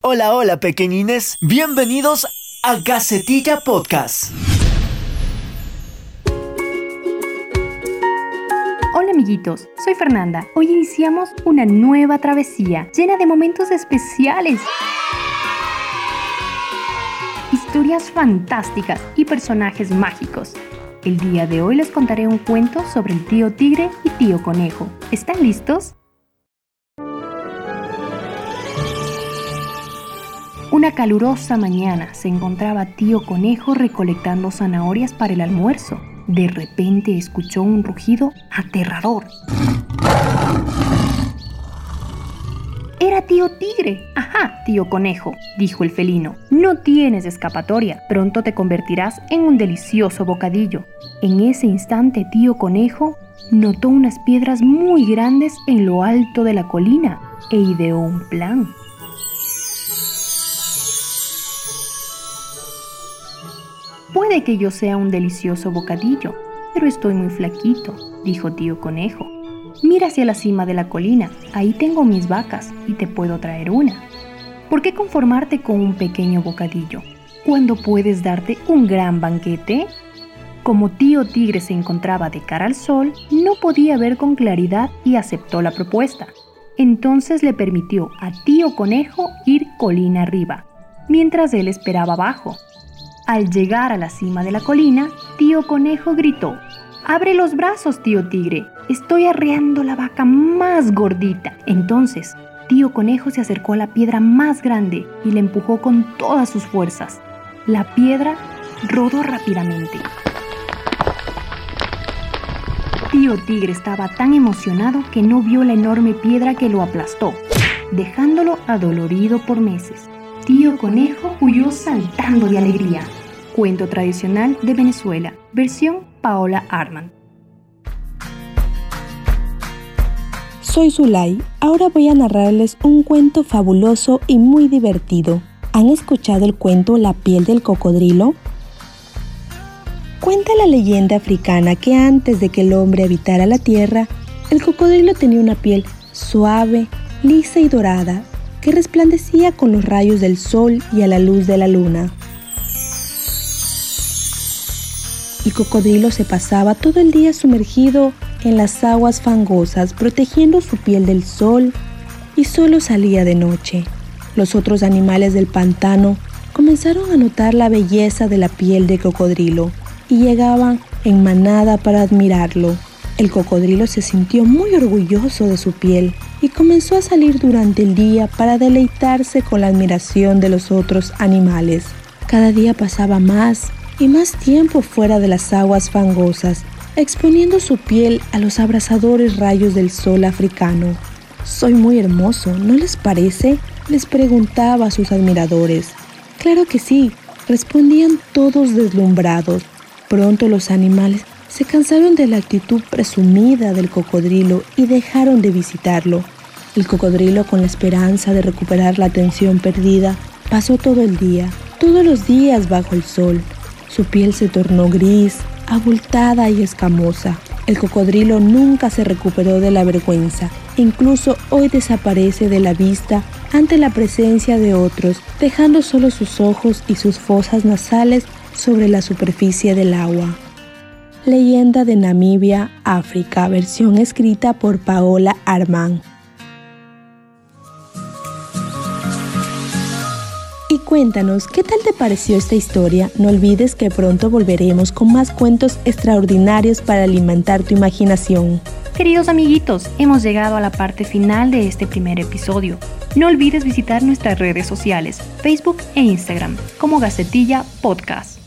Hola, hola pequeñines, bienvenidos a Gacetilla Podcast. Hola amiguitos, soy Fernanda. Hoy iniciamos una nueva travesía llena de momentos especiales, historias fantásticas y personajes mágicos. El día de hoy les contaré un cuento sobre el tío tigre y tío conejo. ¿Están listos? Una calurosa mañana se encontraba tío conejo recolectando zanahorias para el almuerzo. De repente escuchó un rugido aterrador. Era tío tigre. Ajá, tío conejo, dijo el felino. No tienes escapatoria. Pronto te convertirás en un delicioso bocadillo. En ese instante tío conejo notó unas piedras muy grandes en lo alto de la colina e ideó un plan. Puede que yo sea un delicioso bocadillo, pero estoy muy flaquito, dijo tío conejo. Mira hacia la cima de la colina, ahí tengo mis vacas y te puedo traer una. ¿Por qué conformarte con un pequeño bocadillo cuando puedes darte un gran banquete? Como tío tigre se encontraba de cara al sol, no podía ver con claridad y aceptó la propuesta. Entonces le permitió a tío conejo ir colina arriba, mientras él esperaba abajo. Al llegar a la cima de la colina, tío conejo gritó, Abre los brazos, tío tigre, estoy arreando la vaca más gordita. Entonces, tío conejo se acercó a la piedra más grande y le empujó con todas sus fuerzas. La piedra rodó rápidamente. Tío tigre estaba tan emocionado que no vio la enorme piedra que lo aplastó, dejándolo adolorido por meses. Tío Conejo huyó saltando de alegría. Cuento tradicional de Venezuela, versión Paola Arman. Soy Zulay. Ahora voy a narrarles un cuento fabuloso y muy divertido. ¿Han escuchado el cuento La piel del cocodrilo? Cuenta la leyenda africana que antes de que el hombre habitara la tierra, el cocodrilo tenía una piel suave, lisa y dorada que resplandecía con los rayos del sol y a la luz de la luna. El cocodrilo se pasaba todo el día sumergido en las aguas fangosas, protegiendo su piel del sol, y solo salía de noche. Los otros animales del pantano comenzaron a notar la belleza de la piel de cocodrilo y llegaban en manada para admirarlo. El cocodrilo se sintió muy orgulloso de su piel y comenzó a salir durante el día para deleitarse con la admiración de los otros animales. Cada día pasaba más y más tiempo fuera de las aguas fangosas, exponiendo su piel a los abrasadores rayos del sol africano. Soy muy hermoso, ¿no les parece? les preguntaba a sus admiradores. Claro que sí, respondían todos deslumbrados. Pronto los animales se cansaron de la actitud presumida del cocodrilo y dejaron de visitarlo. El cocodrilo, con la esperanza de recuperar la atención perdida, pasó todo el día, todos los días bajo el sol. Su piel se tornó gris, abultada y escamosa. El cocodrilo nunca se recuperó de la vergüenza. Incluso hoy desaparece de la vista ante la presencia de otros, dejando solo sus ojos y sus fosas nasales sobre la superficie del agua. Leyenda de Namibia, África, versión escrita por Paola Armán. Y cuéntanos, ¿qué tal te pareció esta historia? No olvides que pronto volveremos con más cuentos extraordinarios para alimentar tu imaginación. Queridos amiguitos, hemos llegado a la parte final de este primer episodio. No olvides visitar nuestras redes sociales, Facebook e Instagram, como Gacetilla Podcast.